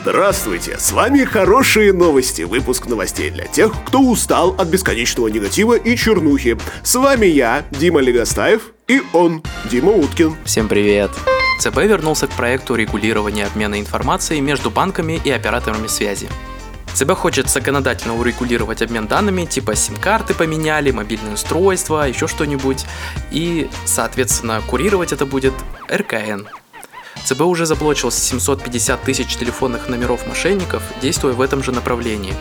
Здравствуйте, с вами «Хорошие новости», выпуск новостей для тех, кто устал от бесконечного негатива и чернухи. С вами я, Дима Легостаев, и он, Дима Уткин. Всем привет! ЦБ вернулся к проекту регулирования обмена информацией между банками и операторами связи. ЦБ хочет законодательно урегулировать обмен данными, типа сим-карты поменяли, мобильное устройство, еще что-нибудь, и, соответственно, курировать это будет РКН, ЦБ уже заблочил 750 тысяч телефонных номеров мошенников, действуя в этом же направлении.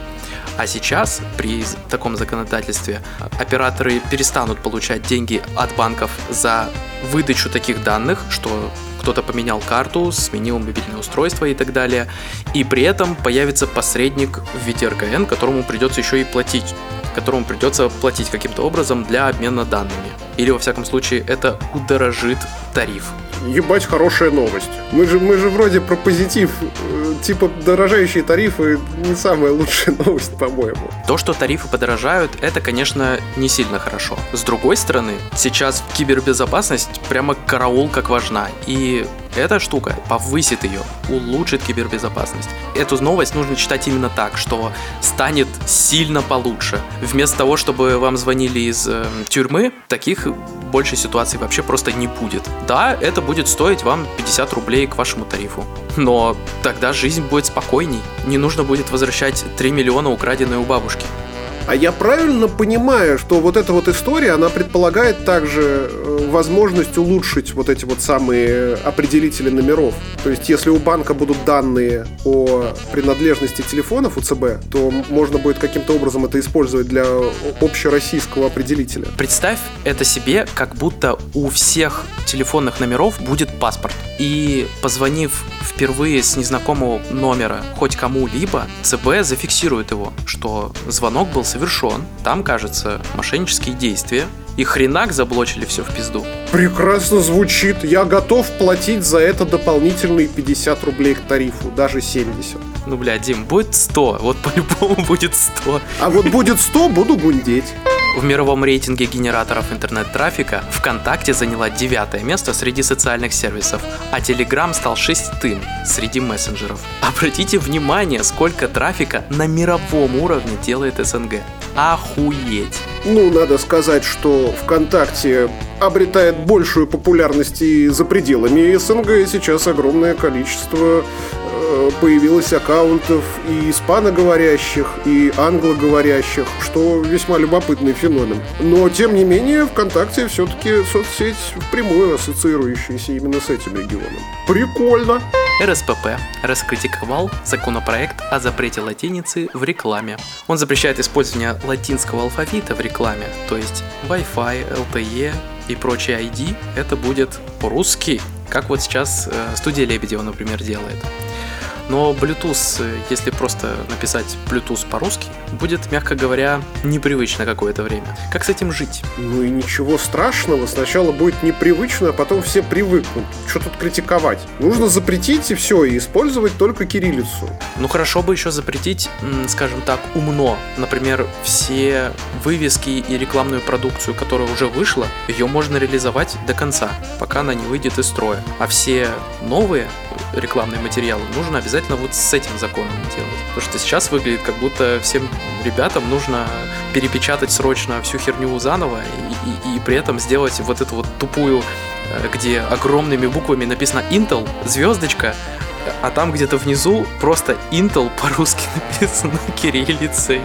А сейчас, при таком законодательстве, операторы перестанут получать деньги от банков за выдачу таких данных, что кто-то поменял карту, сменил мобильное устройство и так далее. И при этом появится посредник в виде РКН, которому придется еще и платить которому придется платить каким-то образом для обмена данными. Или, во всяком случае, это удорожит тариф. Ебать, хорошая новость. Мы же, мы же вроде про позитив. Э, типа, дорожающие тарифы не самая лучшая новость, по-моему. То, что тарифы подорожают, это, конечно, не сильно хорошо. С другой стороны, сейчас кибербезопасность прямо караул как важна. И эта штука повысит ее, улучшит кибербезопасность. Эту новость нужно читать именно так, что станет сильно получше. Вместо того, чтобы вам звонили из э, тюрьмы, таких больше ситуаций вообще просто не будет. Да, это будет стоить вам 50 рублей к вашему тарифу. Но тогда жизнь будет спокойней. Не нужно будет возвращать 3 миллиона украденные у бабушки. А я правильно понимаю, что вот эта вот история, она предполагает также э, возможность улучшить вот эти вот самые определители номеров. То есть, если у банка будут данные о принадлежности телефонов у ЦБ, то можно будет каким-то образом это использовать для общероссийского определителя. Представь это себе, как будто у всех телефонных номеров будет паспорт. И позвонив впервые с незнакомого номера хоть кому-либо, ЦБ зафиксирует его, что звонок был совершен, там, кажется, мошеннические действия, и хренак заблочили все в пизду. Прекрасно звучит. Я готов платить за это дополнительные 50 рублей к тарифу, даже 70. Ну, бля, Дим, будет 100. Вот по-любому будет 100. А вот будет 100, буду гундеть. В мировом рейтинге генераторов интернет-трафика ВКонтакте заняла девятое место среди социальных сервисов, а Telegram стал шестым среди мессенджеров. Обратите внимание, сколько трафика на мировом уровне делает СНГ. Охуеть! Ну, надо сказать, что ВКонтакте обретает большую популярность и за пределами СНГ. Сейчас огромное количество Э, появилось аккаунтов и испаноговорящих, и англоговорящих, что весьма любопытный феномен. Но, тем не менее, ВКонтакте все-таки соцсеть впрямую ассоциирующаяся именно с этим регионом. Прикольно! РСПП раскритиковал законопроект о запрете латиницы в рекламе. Он запрещает использование латинского алфавита в рекламе, то есть Wi-Fi, LTE и прочие ID, это будет по-русски, как вот сейчас э, студия Лебедева, например, делает. Но Bluetooth, э, если просто написать Bluetooth по-русски, будет, мягко говоря, непривычно какое-то время. Как с этим жить? Ну и ничего страшного. Сначала будет непривычно, а потом все привыкнут. Что тут критиковать? Нужно запретить и все, и использовать только кириллицу. Ну хорошо бы еще запретить, скажем так, умно. Например, все вывески и рекламную продукцию, которая уже вышла, ее можно реализовать до конца, пока она не выйдет из строя. А все новые рекламные материалы нужно обязательно вот с этим законом делать. Потому что сейчас выглядит, как будто всем ребятам нужно перепечатать срочно всю херню заново и, и, и при этом сделать вот эту вот тупую, э, где огромными буквами написано Intel, звездочка, а там где-то внизу просто Intel по-русски написано кириллицей.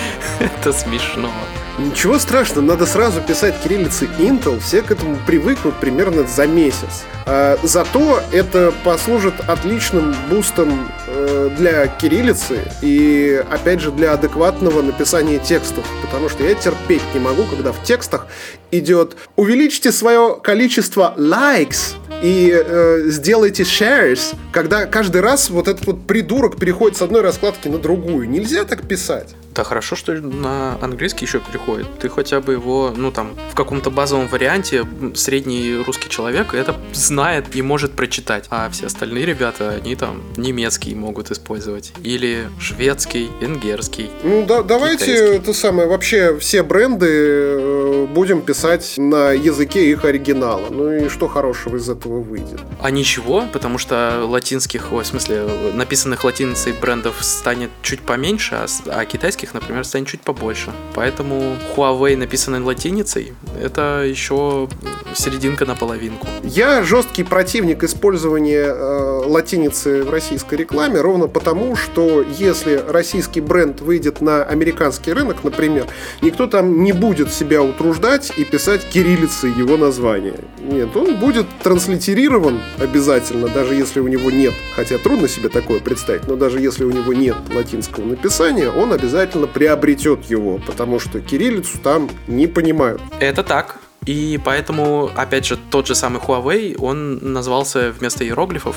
Это смешно. Ничего страшного, надо сразу писать кириллицей Intel, все к этому привыкнут примерно за месяц. А, зато это послужит отличным бустом э, для кириллицы и, опять же, для адекватного написания текстов, потому что я терпеть не могу, когда в текстах идет «увеличьте свое количество likes», и э, сделайте shares, когда каждый раз вот этот вот придурок переходит с одной раскладки на другую. Нельзя так писать. Да хорошо, что на английский еще переходит. Ты хотя бы его, ну там, в каком-то базовом варианте средний русский человек это знает и может прочитать. А все остальные ребята, они там немецкий могут использовать. Или шведский, венгерский. Ну да, давайте китайский. это самое, вообще все бренды э, будем писать на языке их оригинала. Ну и что хорошего из этого выйдет? А ничего, потому что латинских, ой, в смысле, написанных латиницей брендов станет чуть поменьше, а, а китайских, например, станет чуть побольше. Поэтому Huawei, написанный латиницей, это еще серединка на половинку. Я жесткий противник использования э, латиницы в российской рекламе, ровно потому, что если российский бренд выйдет на американский рынок, например, никто там не будет себя утруждать и писать кириллицей его название. Нет, он будет транслитерирован обязательно, даже если у него нет, хотя трудно себе такое представить, но даже если у него нет латинского написания, он обязательно приобретет его, потому что кириллицу там не понимают. Это так. И поэтому, опять же, тот же самый Huawei, он назвался вместо иероглифов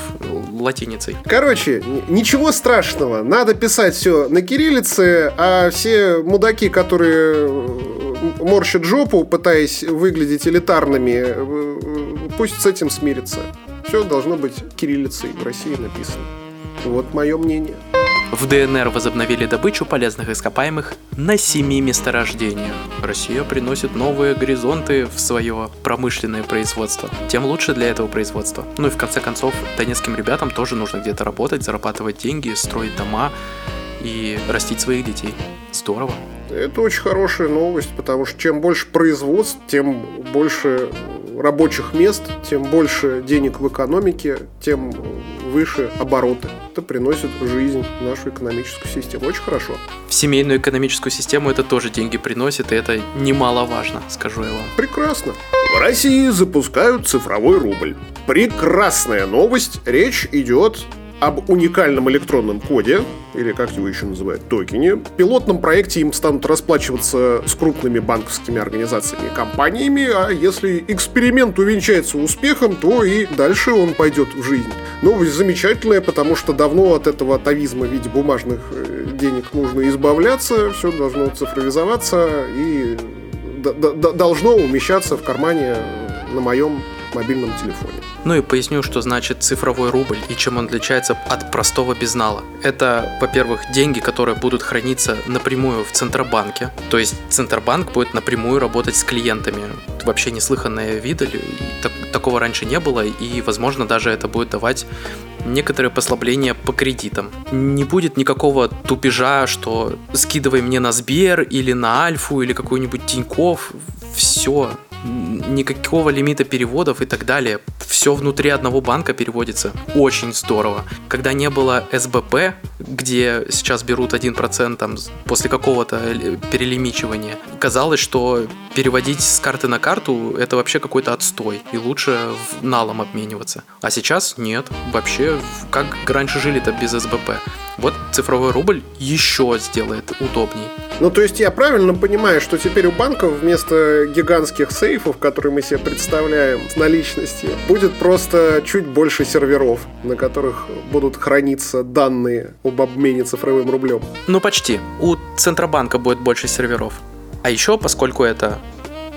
латиницей. Короче, ничего страшного. Надо писать все на кириллице, а все мудаки, которые морщат жопу, пытаясь выглядеть элитарными, э, пусть с этим смирятся. Все должно быть кириллицей в России написано. Вот мое мнение. В ДНР возобновили добычу полезных ископаемых на семи месторождениях. Россия приносит новые горизонты в свое промышленное производство. Тем лучше для этого производства. Ну и в конце концов, донецким ребятам тоже нужно где-то работать, зарабатывать деньги, строить дома и растить своих детей. Здорово. Это очень хорошая новость, потому что чем больше производств, тем больше рабочих мест, тем больше денег в экономике, тем выше обороты. Это приносит жизнь в нашу экономическую систему. Очень хорошо. В семейную экономическую систему это тоже деньги приносит, и это немаловажно, скажу я вам. Прекрасно. В России запускают цифровой рубль. Прекрасная новость. Речь идет об уникальном электронном коде, или как его еще называют, токене. В пилотном проекте им станут расплачиваться с крупными банковскими организациями и компаниями, а если эксперимент увенчается успехом, то и дальше он пойдет в жизнь. Новость замечательная, потому что давно от этого атовизма в виде бумажных э, денег нужно избавляться, все должно цифровизоваться и должно умещаться в кармане на моем мобильном телефоне. Ну и поясню, что значит цифровой рубль и чем он отличается от простого безнала. Это, во-первых, деньги, которые будут храниться напрямую в Центробанке. То есть Центробанк будет напрямую работать с клиентами. Вообще неслыханная вида, так, такого раньше не было, и, возможно, даже это будет давать некоторые послабления по кредитам. Не будет никакого тупежа, что скидывай мне на Сбер или на Альфу или какой-нибудь Тиньков. Все, никакого лимита переводов и так далее. Все внутри одного банка переводится. Очень здорово. Когда не было СБП, где сейчас берут 1% там, после какого-то перелимичивания, казалось, что переводить с карты на карту это вообще какой-то отстой. И лучше налом обмениваться. А сейчас нет. Вообще, как раньше жили-то без СБП. Вот цифровой рубль еще сделает удобней. Ну, то есть я правильно понимаю, что теперь у банков вместо гигантских сейфов, которые мы себе представляем с наличностью, будет просто чуть больше серверов, на которых будут храниться данные об обмене цифровым рублем. Ну, почти. У Центробанка будет больше серверов. А еще, поскольку это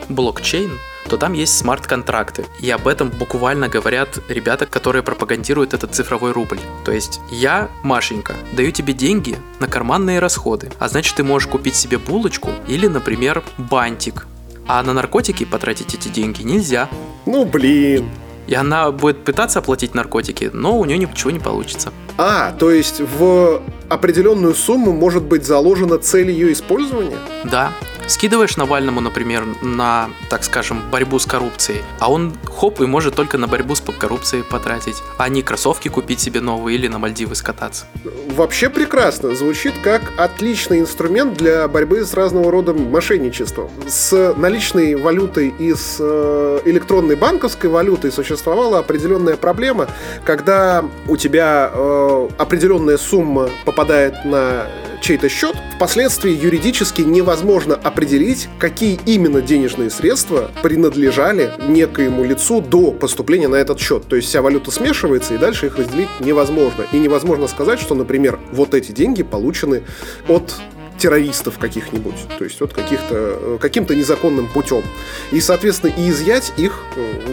блокчейн, то там есть смарт-контракты. И об этом буквально говорят ребята, которые пропагандируют этот цифровой рубль. То есть я, Машенька, даю тебе деньги на карманные расходы. А значит, ты можешь купить себе булочку или, например, бантик. А на наркотики потратить эти деньги нельзя. Ну блин. И она будет пытаться оплатить наркотики, но у нее ничего не получится. А, то есть в определенную сумму может быть заложена цель ее использования? Да. Скидываешь Навальному, например, на, так скажем, борьбу с коррупцией, а он хоп и может только на борьбу с коррупцией потратить, а не кроссовки купить себе новые или на Мальдивы скататься. Вообще прекрасно. Звучит как отличный инструмент для борьбы с разного рода мошенничеством. С наличной валютой и с э, электронной банковской валютой существовала определенная проблема, когда у тебя э, определенная сумма попадает на чей-то счет, впоследствии юридически невозможно определить, какие именно денежные средства принадлежали некоему лицу до поступления на этот счет. То есть вся валюта смешивается, и дальше их разделить невозможно. И невозможно сказать, что, например, вот эти деньги получены от террористов каких-нибудь, то есть вот каких-то, э, каким-то незаконным путем. И, соответственно, и изъять их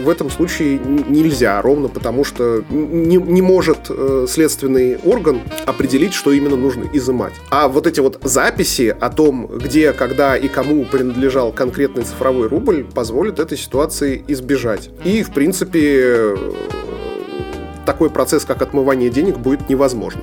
в этом случае нельзя, ровно потому что не, не может следственный орган определить, что именно нужно изымать. А вот эти вот записи о том, где, когда и кому принадлежал конкретный цифровой рубль, позволят этой ситуации избежать. И, в принципе, такой процесс, как отмывание денег, будет невозможно.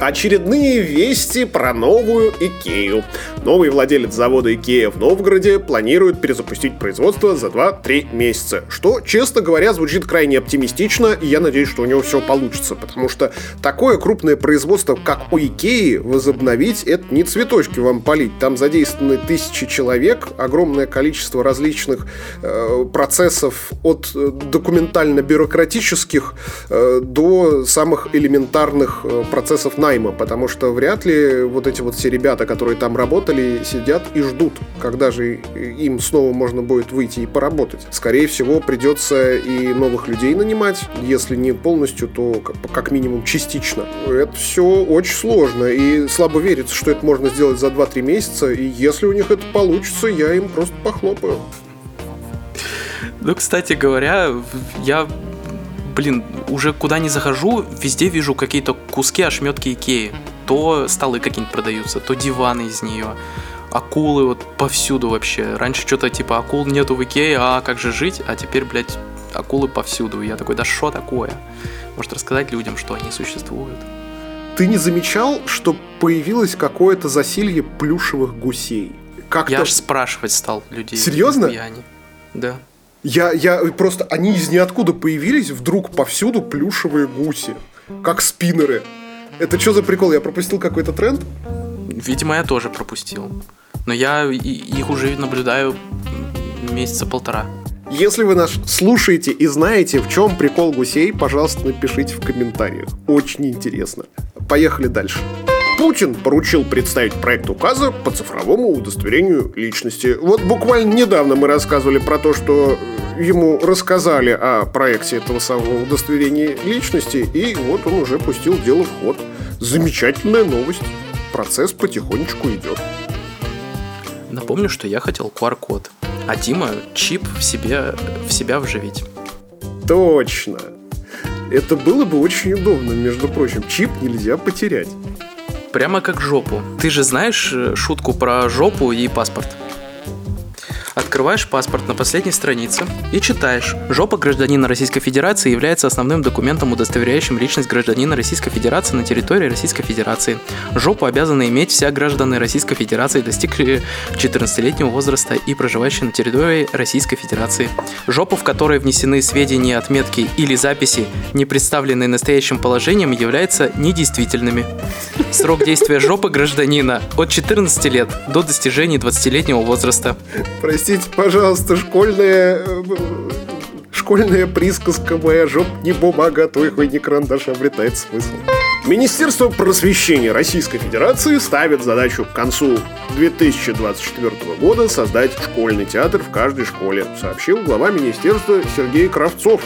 Очередные вести про новую Икею. Новый владелец завода Икея в Новгороде планирует перезапустить производство за 2-3 месяца, что, честно говоря, звучит крайне оптимистично, и я надеюсь, что у него все получится, потому что такое крупное производство, как у Икеи, возобновить, это не цветочки вам полить. Там задействованы тысячи человек, огромное количество различных э, процессов от э, документально-бюрократических э, до самых элементарных э, процессов на найма, потому что вряд ли вот эти вот все ребята, которые там работали, сидят и ждут, когда же им снова можно будет выйти и поработать. Скорее всего, придется и новых людей нанимать, если не полностью, то как минимум частично. Это все очень сложно, и слабо верится, что это можно сделать за 2-3 месяца, и если у них это получится, я им просто похлопаю. Ну, кстати говоря, я блин, уже куда не захожу, везде вижу какие-то куски, ошметки Икеи. То столы какие-нибудь продаются, то диваны из нее. Акулы вот повсюду вообще. Раньше что-то типа акул нету в Икее, а как же жить? А теперь, блядь, акулы повсюду. Я такой, да что такое? Может рассказать людям, что они существуют? Ты не замечал, что появилось какое-то засилье плюшевых гусей? Как-то... Я аж спрашивать стал людей. Серьезно? Они. Да. Я, я просто, они из ниоткуда появились, вдруг повсюду плюшевые гуси, как спиннеры. Это что за прикол? Я пропустил какой-то тренд? Видимо, я тоже пропустил. Но я их уже наблюдаю месяца полтора. Если вы нас слушаете и знаете, в чем прикол гусей, пожалуйста, напишите в комментариях. Очень интересно. Поехали дальше. Путин поручил представить проект указа по цифровому удостоверению личности. Вот буквально недавно мы рассказывали про то, что ему рассказали о проекте этого самого удостоверения личности, и вот он уже пустил дело в ход. Замечательная новость. Процесс потихонечку идет. Напомню, что я хотел QR-код, а Дима чип в, себе, в себя вживить. Точно. Это было бы очень удобно, между прочим. Чип нельзя потерять. Прямо как жопу. Ты же знаешь э, шутку про жопу и паспорт? Открываешь паспорт на последней странице и читаешь. Жопа гражданина Российской Федерации является основным документом, удостоверяющим личность гражданина Российской Федерации на территории Российской Федерации. Жопу обязаны иметь все граждане Российской Федерации, достигшие 14-летнего возраста и проживающие на территории Российской Федерации. Жопу, в которой внесены сведения, отметки или записи, не представленные настоящим положением, являются недействительными. Срок действия жопы гражданина от 14 лет до достижения 20-летнего возраста. Простите, простите, пожалуйста, школьная э, школьная присказка «Моя жоп не бумага, а твой хуй не карандаш» обретает смысл. Министерство просвещения Российской Федерации ставит задачу к концу 2024 года создать школьный театр в каждой школе, сообщил глава министерства Сергей Кравцов.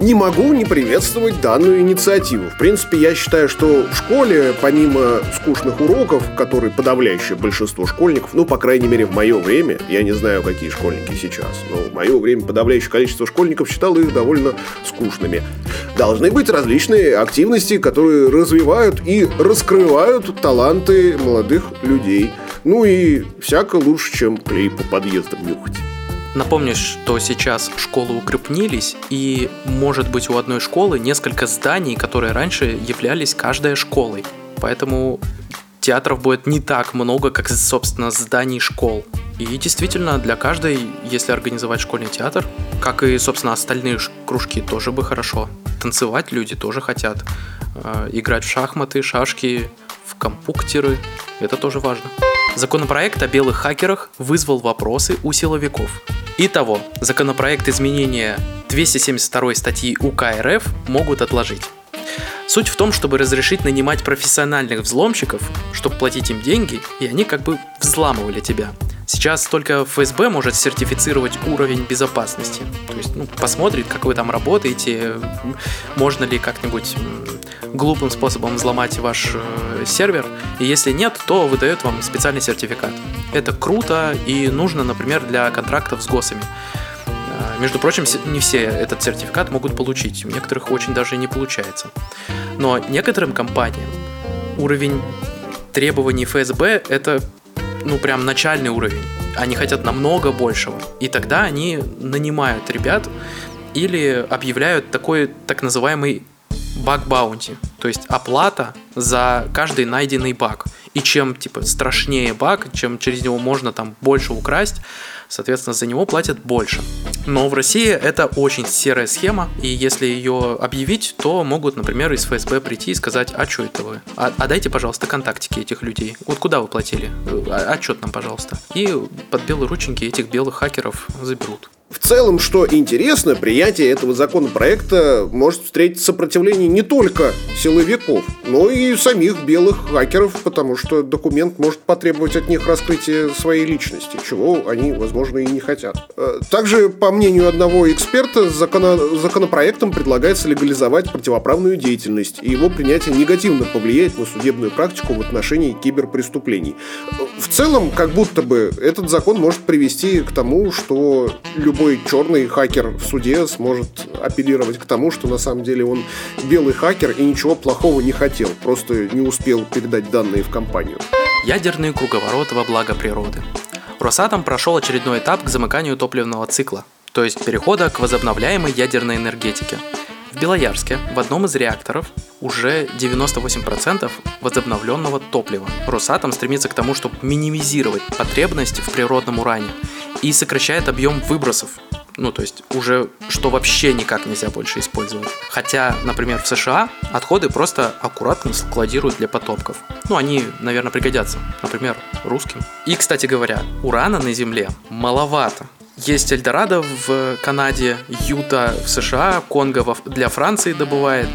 Не могу не приветствовать данную инициативу. В принципе, я считаю, что в школе, помимо скучных уроков, которые подавляющее большинство школьников, ну, по крайней мере, в мое время, я не знаю, какие школьники сейчас, но в мое время подавляющее количество школьников считало их довольно скучными. Должны быть различные активности, которые развивают и раскрывают таланты молодых людей. Ну и всяко лучше, чем клей по подъездам нюхать. Напомню, что сейчас школы укрепнились, и может быть у одной школы несколько зданий, которые раньше являлись каждой школой. Поэтому театров будет не так много, как, собственно, зданий школ. И действительно, для каждой, если организовать школьный театр, как и, собственно, остальные кружки, тоже бы хорошо. Танцевать люди тоже хотят. Э, играть в шахматы, шашки, в компуктеры. Это тоже важно. Законопроект о белых хакерах вызвал вопросы у силовиков. Итого, законопроект изменения 272 статьи УК РФ могут отложить. Суть в том, чтобы разрешить нанимать профессиональных взломщиков, чтобы платить им деньги, и они как бы взламывали тебя. Сейчас только ФСБ может сертифицировать уровень безопасности. То есть, ну, посмотрит, как вы там работаете, можно ли как-нибудь глупым способом взломать ваш э, сервер. И если нет, то выдает вам специальный сертификат. Это круто и нужно, например, для контрактов с ГОСами. Между прочим, не все этот сертификат могут получить. У некоторых очень даже не получается. Но некоторым компаниям уровень требований ФСБ это ну прям начальный уровень. Они хотят намного большего. И тогда они нанимают ребят или объявляют такой так называемый баг баунти, то есть оплата за каждый найденный баг. И чем типа страшнее баг, чем через него можно там больше украсть, соответственно, за него платят больше. Но в России это очень серая схема, и если ее объявить, то могут, например, из ФСБ прийти и сказать, а что это вы? А, а дайте, пожалуйста, контактики этих людей. Вот куда вы платили? А, отчет нам, пожалуйста. И под белые рученьки этих белых хакеров заберут. В целом, что интересно, принятие этого законопроекта может встретить сопротивление не только силовиков, но и самих белых хакеров, потому что документ может потребовать от них раскрытия своей личности, чего они, возможно, и не хотят. Э, также, по мнению одного эксперта, закона... законопроектом предлагается легализовать противоправную деятельность, и его принятие негативно повлияет на судебную практику в отношении киберпреступлений. В целом, как будто бы этот закон может привести к тому, что любой любой черный хакер в суде сможет апеллировать к тому, что на самом деле он белый хакер и ничего плохого не хотел, просто не успел передать данные в компанию. Ядерный круговорот во благо природы. Росатом прошел очередной этап к замыканию топливного цикла, то есть перехода к возобновляемой ядерной энергетике. В Белоярске в одном из реакторов уже 98% возобновленного топлива. Росатом стремится к тому, чтобы минимизировать потребность в природном уране и сокращает объем выбросов. Ну, то есть уже что вообще никак нельзя больше использовать. Хотя, например, в США отходы просто аккуратно складируют для потопков. Ну, они, наверное, пригодятся. Например, русским. И, кстати говоря, урана на Земле маловато. Есть Эльдорадо в Канаде, Юта в США, Конго для Франции добывает.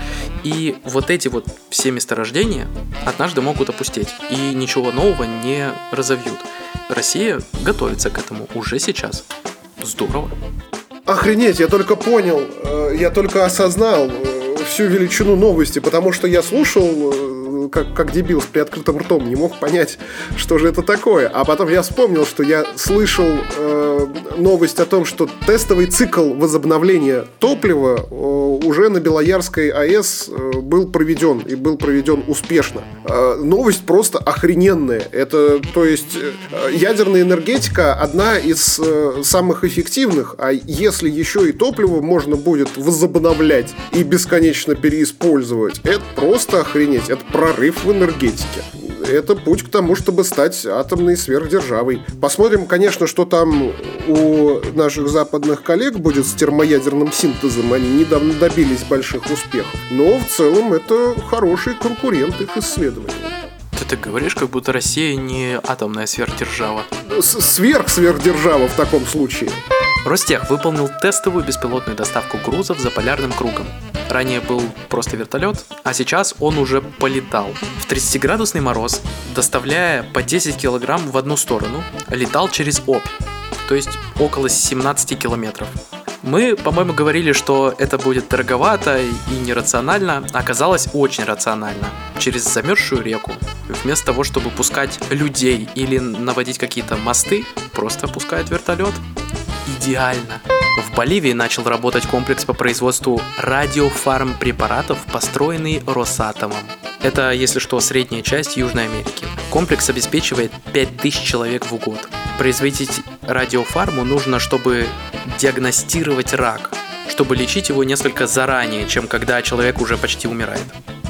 И вот эти вот все месторождения однажды могут опустить. И ничего нового не разовьют. Россия готовится к этому уже сейчас. Здорово. Охренеть, я только понял, э, я только осознал э, всю величину новости, потому что я слушал э, как, как дебил с приоткрытым ртом, не мог понять, что же это такое. А потом я вспомнил, что я слышал э, новость о том, что тестовый цикл возобновления топлива э, уже на Белоярской АЭС э, был проведен и был проведен успешно. Э, новость просто охрененная. Это, то есть, э, ядерная энергетика одна из э, самых эффективных, а если еще и топливо можно будет возобновлять и бесконечно переиспользовать, это просто охренеть. Это прорыв прорыв в энергетике. Это путь к тому, чтобы стать атомной сверхдержавой. Посмотрим, конечно, что там у наших западных коллег будет с термоядерным синтезом. Они недавно добились больших успехов. Но в целом это хороший конкурент их исследований. Ты так говоришь, как будто Россия не атомная сверхдержава. Сверх-сверхдержава в таком случае. Ростех выполнил тестовую беспилотную доставку грузов за полярным кругом. Ранее был просто вертолет, а сейчас он уже полетал. В 30-градусный мороз, доставляя по 10 килограмм в одну сторону, летал через Обь, то есть около 17 километров. Мы, по-моему, говорили, что это будет дороговато и нерационально, оказалось очень рационально. Через замерзшую реку, вместо того, чтобы пускать людей или наводить какие-то мосты, просто пускают вертолет. Идеально. В Боливии начал работать комплекс по производству радиофармпрепаратов, построенный Росатомом. Это, если что, средняя часть Южной Америки. Комплекс обеспечивает 5000 человек в год. Производить радиофарму нужно, чтобы диагностировать рак, чтобы лечить его несколько заранее, чем когда человек уже почти умирает.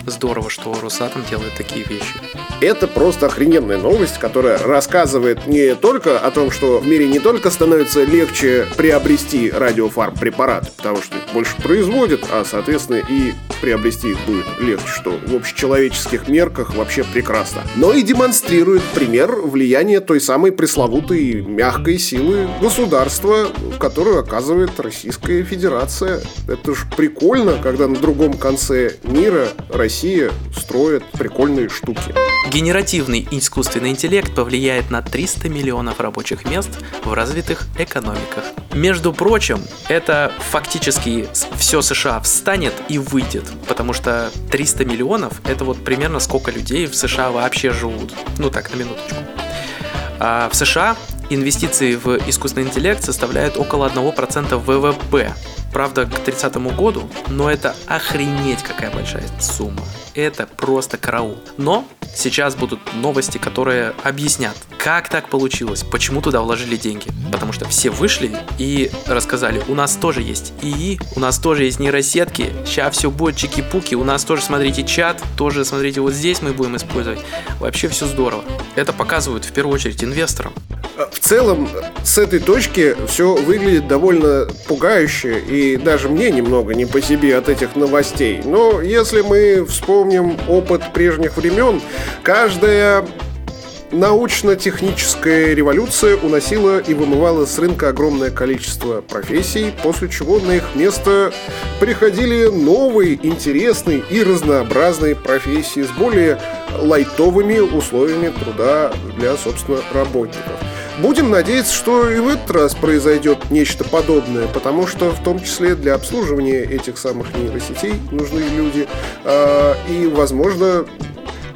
Здорово, что Росатом делает такие вещи. Это просто охрененная новость, которая рассказывает не только о том, что в мире не только становится легче приобрести радиофарм препарат, потому что их больше производят, а, соответственно, и приобрести их будет легче, что в общечеловеческих мерках вообще прекрасно. Но и демонстрирует пример влияния той самой пресловутой мягкой силы государства, которую оказывает Российская Федерация. Это ж прикольно, когда на другом конце мира Россия Россия строит прикольные штуки. Генеративный искусственный интеллект повлияет на 300 миллионов рабочих мест в развитых экономиках. Между прочим, это фактически все США встанет и выйдет, потому что 300 миллионов это вот примерно сколько людей в США вообще живут. Ну так, на минуточку. А в США инвестиции в искусственный интеллект составляют около 1% ВВП. Правда, к 30 году, но это охренеть какая большая сумма. Это просто караул. Но сейчас будут новости, которые объяснят, как так получилось, почему туда вложили деньги. Потому что все вышли и рассказали, у нас тоже есть ИИ, у нас тоже есть нейросетки, сейчас все будет чики-пуки, у нас тоже, смотрите, чат, тоже, смотрите, вот здесь мы будем использовать. Вообще все здорово. Это показывают в первую очередь инвесторам. В целом, с этой точки все выглядит довольно пугающе, и даже мне немного не по себе от этих новостей. Но если мы вспомним опыт прежних времен, каждая научно-техническая революция уносила и вымывала с рынка огромное количество профессий, после чего на их место приходили новые, интересные и разнообразные профессии с более лайтовыми условиями труда для, собственно, работников. Будем надеяться, что и в этот раз произойдет нечто подобное, потому что в том числе для обслуживания этих самых нейросетей нужны люди, э, и, возможно,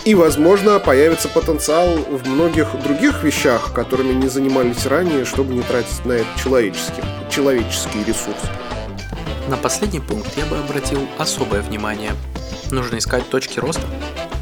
и, возможно, появится потенциал в многих других вещах, которыми не занимались ранее, чтобы не тратить на это человеческий, человеческий ресурс. На последний пункт я бы обратил особое внимание. Нужно искать точки роста,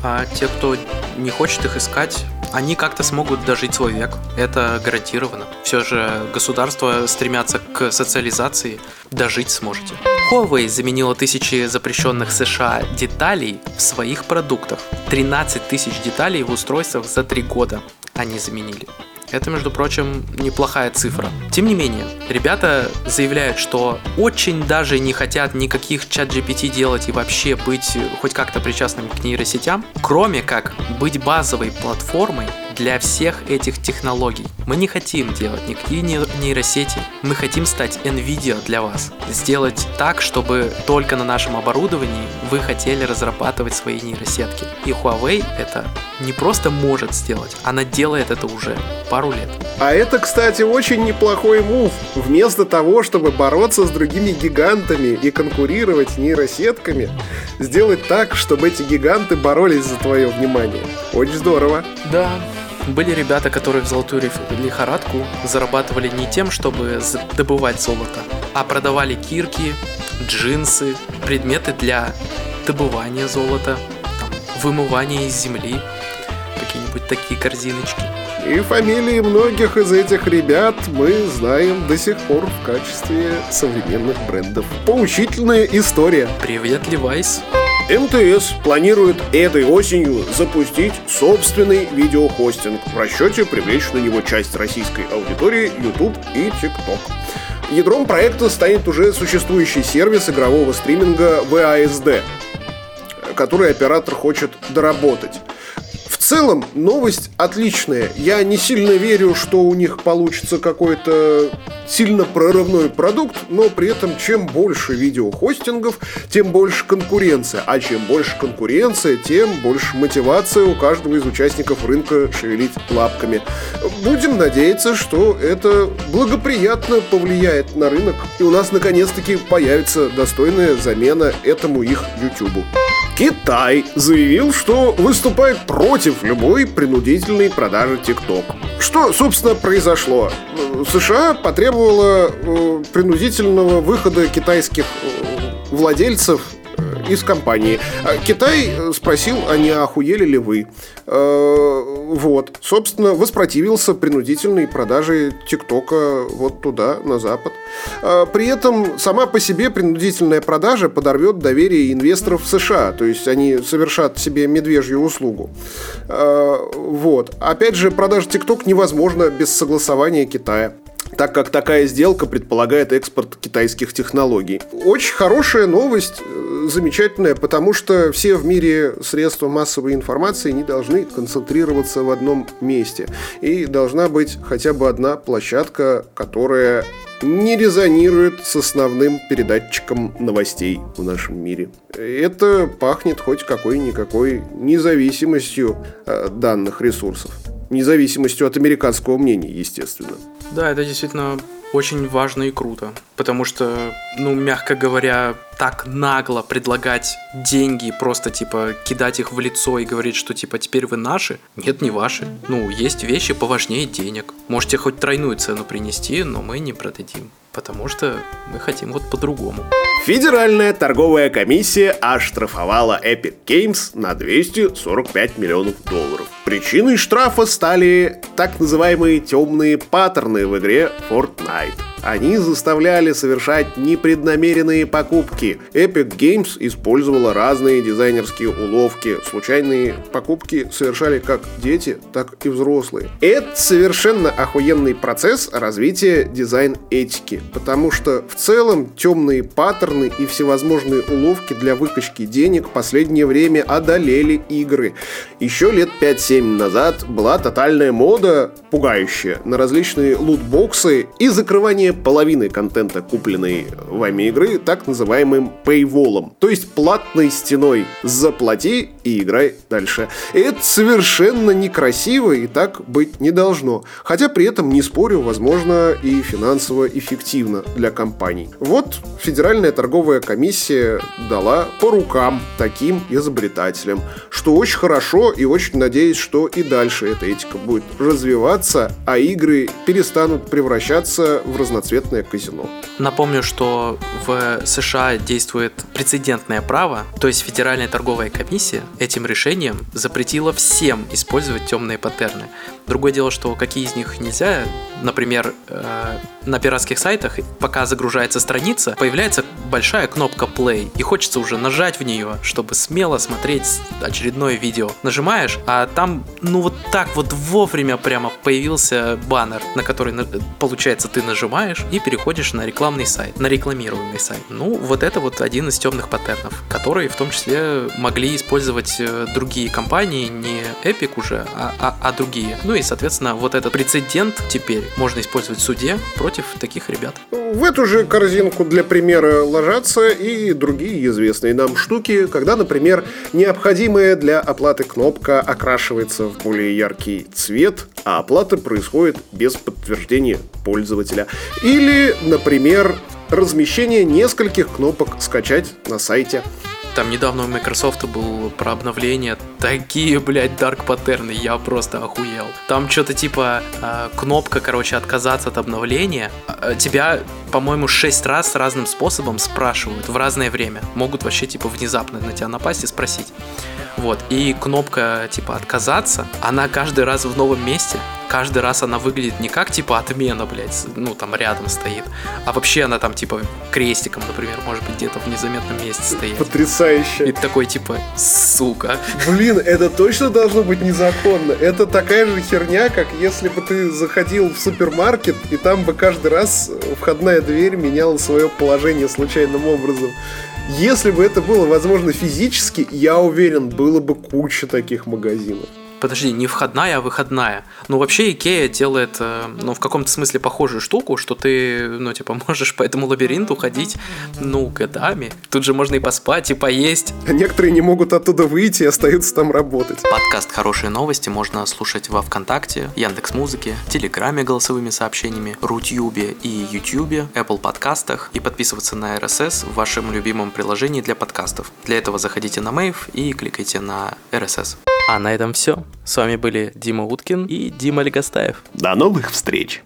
а те, кто не хочет их искать, они как-то смогут дожить свой век. Это гарантированно. Все же государства стремятся к социализации. Дожить сможете. Huawei заменила тысячи запрещенных США деталей в своих продуктах. 13 тысяч деталей в устройствах за три года они заменили. Это, между прочим, неплохая цифра. Тем не менее, ребята заявляют, что очень даже не хотят никаких чат GPT делать и вообще быть хоть как-то причастными к нейросетям, кроме как быть базовой платформой для всех этих технологий. Мы не хотим делать никакие нейросети, мы хотим стать NVIDIA для вас. Сделать так, чтобы только на нашем оборудовании вы хотели разрабатывать свои нейросетки. И Huawei это не просто может сделать, она делает это уже пару лет. А это, кстати, очень неплохой мув. Вместо того, чтобы бороться с другими гигантами и конкурировать нейросетками, сделать так, чтобы эти гиганты боролись за твое внимание. Очень здорово. Да, были ребята, которые в золотую лихорадку зарабатывали не тем, чтобы добывать золото, а продавали кирки, джинсы, предметы для добывания золота, там, вымывания из земли, какие-нибудь такие корзиночки. И фамилии многих из этих ребят мы знаем до сих пор в качестве современных брендов. Поучительная история. Привет, Левайс. МТС планирует этой осенью запустить собственный видеохостинг в расчете привлечь на него часть российской аудитории YouTube и TikTok. Ядром проекта станет уже существующий сервис игрового стриминга VASD, который оператор хочет доработать целом новость отличная. Я не сильно верю, что у них получится какой-то сильно прорывной продукт, но при этом чем больше видеохостингов, тем больше конкуренция. А чем больше конкуренция, тем больше мотивация у каждого из участников рынка шевелить лапками. Будем надеяться, что это благоприятно повлияет на рынок, и у нас наконец-таки появится достойная замена этому их YouTube. Китай заявил, что выступает против любой принудительной продажи TikTok. Что, собственно, произошло? США потребовала э, принудительного выхода китайских э, владельцев из компании. А Китай э, спросил, а не охуели ли вы? Э, вот. Собственно, воспротивился принудительной продаже ТикТока вот туда, на Запад. А при этом сама по себе принудительная продажа подорвет доверие инвесторов в США. То есть они совершат себе медвежью услугу. Вот. Опять же, продажа ТикТок невозможна без согласования Китая так как такая сделка предполагает экспорт китайских технологий. Очень хорошая новость, э, замечательная, потому что все в мире средства массовой информации не должны концентрироваться в одном месте. И должна быть хотя бы одна площадка, которая не резонирует с основным передатчиком новостей в нашем мире. Это пахнет хоть какой-никакой независимостью э, данных ресурсов. Независимостью от американского мнения, естественно. Да, это действительно очень важно и круто. Потому что, ну, мягко говоря, так нагло предлагать деньги, просто типа кидать их в лицо и говорить, что типа теперь вы наши. Нет, не ваши. Ну, есть вещи поважнее денег. Можете хоть тройную цену принести, но мы не продадим. Потому что мы хотим вот по-другому. Федеральная торговая комиссия оштрафовала Epic Games на 245 миллионов долларов. Причиной штрафа стали так называемые темные паттерны в игре Fortnite. Они заставляли совершать непреднамеренные покупки. Epic Games использовала разные дизайнерские уловки. Случайные покупки совершали как дети, так и взрослые. Это совершенно охуенный процесс развития дизайн-этики, потому что в целом темные паттерны и всевозможные уловки для выкачки денег в последнее время одолели игры. Еще лет 5-7 назад была тотальная мода, пугающая, на различные лутбоксы и закрывание половины контента, купленной вами игры, так называемым paywall, то есть платной стеной. Заплати и играй дальше. Это совершенно некрасиво и так быть не должно. Хотя при этом, не спорю, возможно и финансово эффективно для компаний. Вот Федеральная торговая комиссия дала по рукам таким изобретателям, что очень хорошо и очень надеюсь, что и дальше эта этика будет развиваться, а игры перестанут превращаться в разноцветные разноцветное казино. Напомню, что в США действует прецедентное право, то есть Федеральная торговая комиссия этим решением запретила всем использовать темные паттерны. Другое дело, что какие из них нельзя, например, э, на пиратских сайтах, пока загружается страница, появляется большая кнопка play, и хочется уже нажать в нее, чтобы смело смотреть очередное видео. Нажимаешь, а там, ну вот так вот вовремя прямо появился баннер, на который, получается, ты нажимаешь и переходишь на рекламный сайт, на рекламируемый сайт. Ну, вот это вот один из темных паттернов, которые в том числе могли использовать э, другие компании, не Epic уже, а, а, а другие. Ну и, соответственно, вот этот прецедент теперь можно использовать в суде против таких ребят. В эту же корзинку для примера ложатся и другие известные нам штуки, когда, например, необходимая для оплаты кнопка окрашивается в более яркий цвет, а оплата происходит без подтверждения пользователя. Или, например, размещение нескольких кнопок «Скачать» на сайте. Там недавно у Microsoft был про обновление. Такие, блядь, дарк паттерны, я просто охуел. Там что-то типа э, кнопка, короче, отказаться от обновления. Э, тебя, по-моему, шесть раз разным способом спрашивают в разное время. Могут вообще, типа, внезапно на тебя напасть и спросить. Вот. И кнопка, типа, отказаться, она каждый раз в новом месте каждый раз она выглядит не как типа отмена, блядь, ну там рядом стоит, а вообще она там типа крестиком, например, может быть где-то в незаметном месте стоит. Потрясающе. И такой типа, сука. Блин, это точно должно быть незаконно. Это такая же херня, как если бы ты заходил в супермаркет, и там бы каждый раз входная дверь меняла свое положение случайным образом. Если бы это было возможно физически, я уверен, было бы куча таких магазинов. Подожди, не входная, а выходная. Ну, вообще Икея делает, э, ну, в каком-то смысле похожую штуку, что ты, ну, типа, можешь по этому лабиринту ходить, ну, годами. Тут же можно и поспать, и поесть. А некоторые не могут оттуда выйти и остаются там работать. Подкаст «Хорошие новости» можно слушать во Вконтакте, Яндекс Музыке, Телеграме голосовыми сообщениями, Рутюбе и Ютюбе, Apple подкастах и подписываться на RSS в вашем любимом приложении для подкастов. Для этого заходите на Мейв и кликайте на RSS. А на этом все. С вами были Дима Уткин и Дима Легостаев. До новых встреч!